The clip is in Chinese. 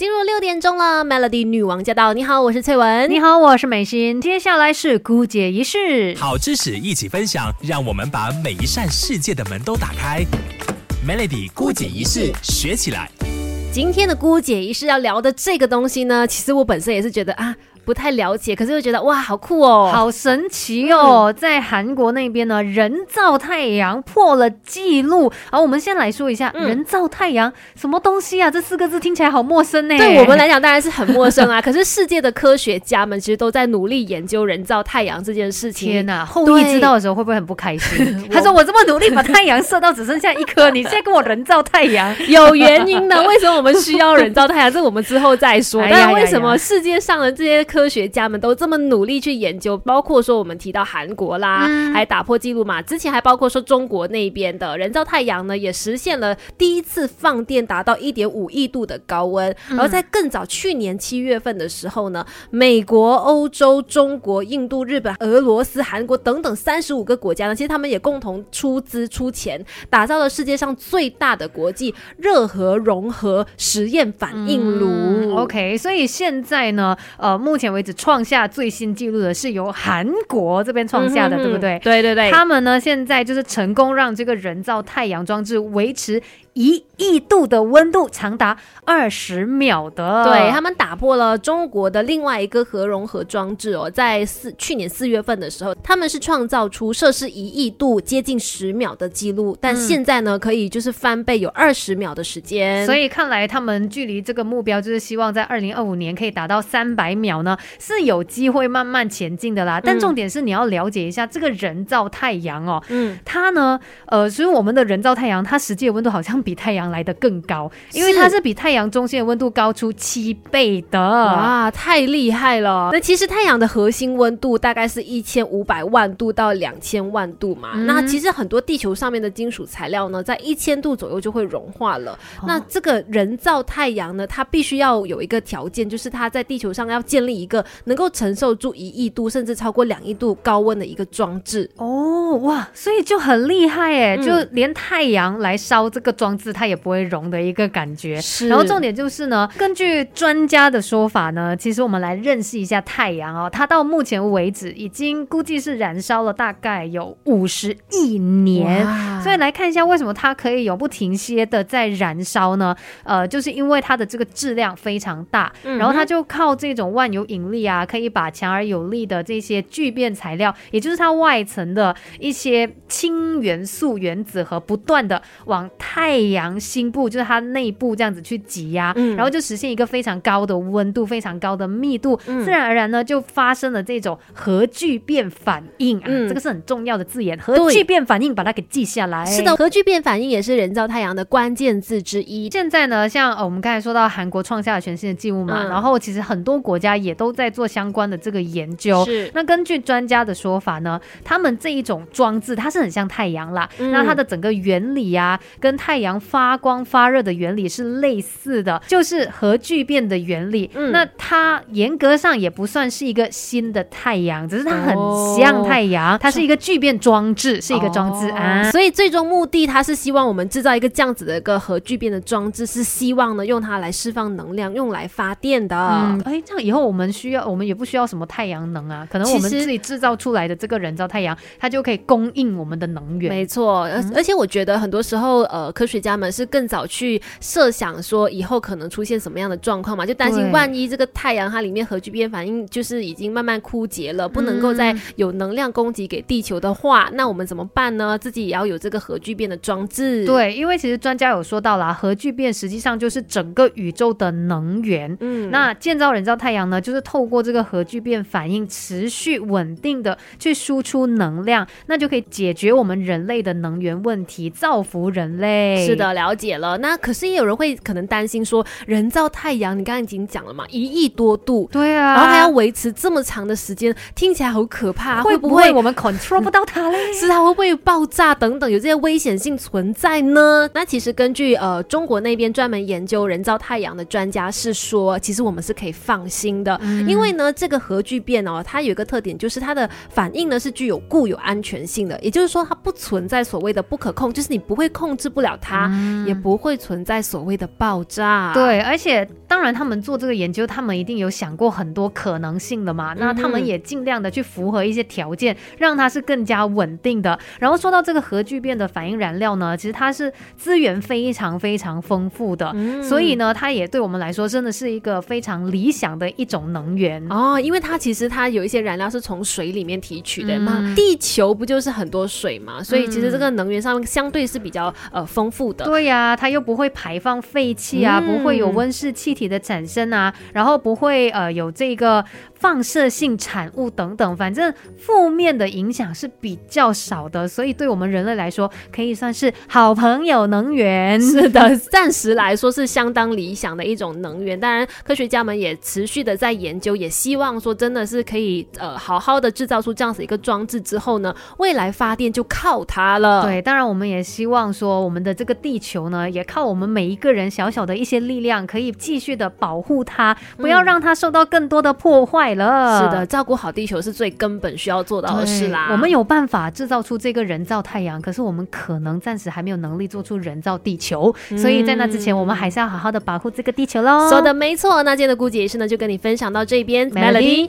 进入六点钟了，Melody 女王驾到！你好，我是翠文。你好，我是美心。接下来是姑姐仪式，好知识一起分享，让我们把每一扇世界的门都打开。Melody 姑姐仪式学起来。今天的姑姐仪式要聊的这个东西呢，其实我本身也是觉得啊。不太了解，可是又觉得哇，好酷哦，好神奇哦！在韩国那边呢，人造太阳破了记录。好，我们先来说一下人造太阳什么东西啊？这四个字听起来好陌生呢。对我们来讲当然是很陌生啊。可是世界的科学家们其实都在努力研究人造太阳这件事情。天哪，后羿知道的时候会不会很不开心？他说：“我这么努力把太阳射到只剩下一颗，你现在跟我人造太阳，有原因的。为什么我们需要人造太阳？这我们之后再说。但为什么世界上的这些科学家们都这么努力去研究，包括说我们提到韩国啦，还打破记录嘛？之前还包括说中国那边的人造太阳呢，也实现了第一次放电达到一点五亿度的高温。而在更早去年七月份的时候呢，美国、欧洲、中国、印度、日本、俄罗斯、韩国等等三十五个国家呢，其实他们也共同出资出钱，打造了世界上最大的国际热核融合实验反应炉。OK，所以现在呢，呃，目前为止。创下最新纪录的是由韩国这边创下的，对不对？对对对，他们呢现在就是成功让这个人造太阳装置维持。一亿度的温度长达二十秒的，对他们打破了中国的另外一个核融合装置哦，在四去年四月份的时候，他们是创造出摄氏一亿度接近十秒的记录，但现在呢，可以就是翻倍有二十秒的时间，所以看来他们距离这个目标就是希望在二零二五年可以达到三百秒呢，是有机会慢慢前进的啦。但重点是你要了解一下这个人造太阳哦，嗯，它呢，呃，所以我们的人造太阳它实际的温度好像。比太阳来的更高，因为它是比太阳中心的温度高出七倍的哇，太厉害了！那其实太阳的核心温度大概是一千五百万度到两千万度嘛。那其实很多地球上面的金属材料呢，在一千度左右就会融化了。那这个人造太阳呢，它必须要有一个条件，就是它在地球上要建立一个能够承受住一亿度甚至超过两亿度高温的一个装置。哦，哇，所以就很厉害哎，就连太阳来烧这个装。置它也不会融的一个感觉，然后重点就是呢，根据专家的说法呢，其实我们来认识一下太阳哦，它到目前为止已经估计是燃烧了大概有五十亿年，所以来看一下为什么它可以永不停歇的在燃烧呢？呃，就是因为它的这个质量非常大，然后它就靠这种万有引力啊，可以把强而有力的这些聚变材料，也就是它外层的一些氢元素原子核，不断的往太太阳心部就是它内部这样子去挤压，然后就实现一个非常高的温度、非常高的密度，自然而然呢就发生了这种核聚变反应啊，这个是很重要的字眼，核聚变反应，把它给记下来。是的，核聚变反应也是人造太阳的关键字之一。现在呢，像呃我们刚才说到韩国创下了全新的纪录嘛，然后其实很多国家也都在做相关的这个研究。是，那根据专家的说法呢，他们这一种装置它是很像太阳啦，那它的整个原理啊，跟太阳。发光发热的原理是类似的，就是核聚变的原理。嗯，那它严格上也不算是一个新的太阳，只是它很像太阳，它是一个聚变装置，是一个装置啊。所以最终目的，它是希望我们制造一个这样子的一个核聚变的装置，是希望呢用它来释放能量，用来发电的。哎，这样以后我们需要，我们也不需要什么太阳能啊，可能我们自己制造出来的这个人造太阳，它就可以供应我们的能源。没错，而而且我觉得很多时候，呃，科学。家们是更早去设想说以后可能出现什么样的状况嘛？就担心万一这个太阳它里面核聚变反应就是已经慢慢枯竭了，不能够再有能量供给给地球的话，那我们怎么办呢？自己也要有这个核聚变的装置。对，因为其实专家有说到啦，核聚变实际上就是整个宇宙的能源。嗯，那建造人造太阳呢，就是透过这个核聚变反应持续稳定的去输出能量，那就可以解决我们人类的能源问题，造福人类。是的，了解了。那可是也有人会可能担心说，人造太阳，你刚刚已经讲了嘛，一亿多度，对啊，然后还要维持这么长的时间，听起来好可怕。会不会我们 control 不到它嘞？是它会不会爆炸等等，有这些危险性存在呢？那其实根据呃中国那边专门研究人造太阳的专家是说，其实我们是可以放心的，因为呢这个核聚变哦，它有一个特点，就是它的反应呢是具有固有安全性的，也就是说它不存在所谓的不可控，就是你不会控制不了它。它，也不会存在所谓的爆炸。对，而且当然他们做这个研究，他们一定有想过很多可能性的嘛。那他们也尽量的去符合一些条件，让它是更加稳定的。然后说到这个核聚变的反应燃料呢，其实它是资源非常非常丰富的，所以呢，它也对我们来说真的是一个非常理想的一种能源哦。因为它其实它有一些燃料是从水里面提取的嘛，地球不就是很多水嘛，所以其实这个能源上面相对是比较呃丰富的。对呀，它又不会排放废气啊，不会有温室气体的产生啊，然后不会呃有这个。放射性产物等等，反正负面的影响是比较少的，所以对我们人类来说，可以算是好朋友能源。是的，暂时来说是相当理想的一种能源。当然，科学家们也持续的在研究，也希望说真的是可以呃好好的制造出这样子一个装置之后呢，未来发电就靠它了。对，当然我们也希望说，我们的这个地球呢，也靠我们每一个人小小的一些力量，可以继续的保护它，不要让它受到更多的破坏。了，是的，照顾好地球是最根本需要做到的事啦。我们有办法制造出这个人造太阳，可是我们可能暂时还没有能力做出人造地球，所以在那之前，我们还是要好好的保护这个地球喽。说的没错，那今天的估计也是呢，就跟你分享到这边，Melody。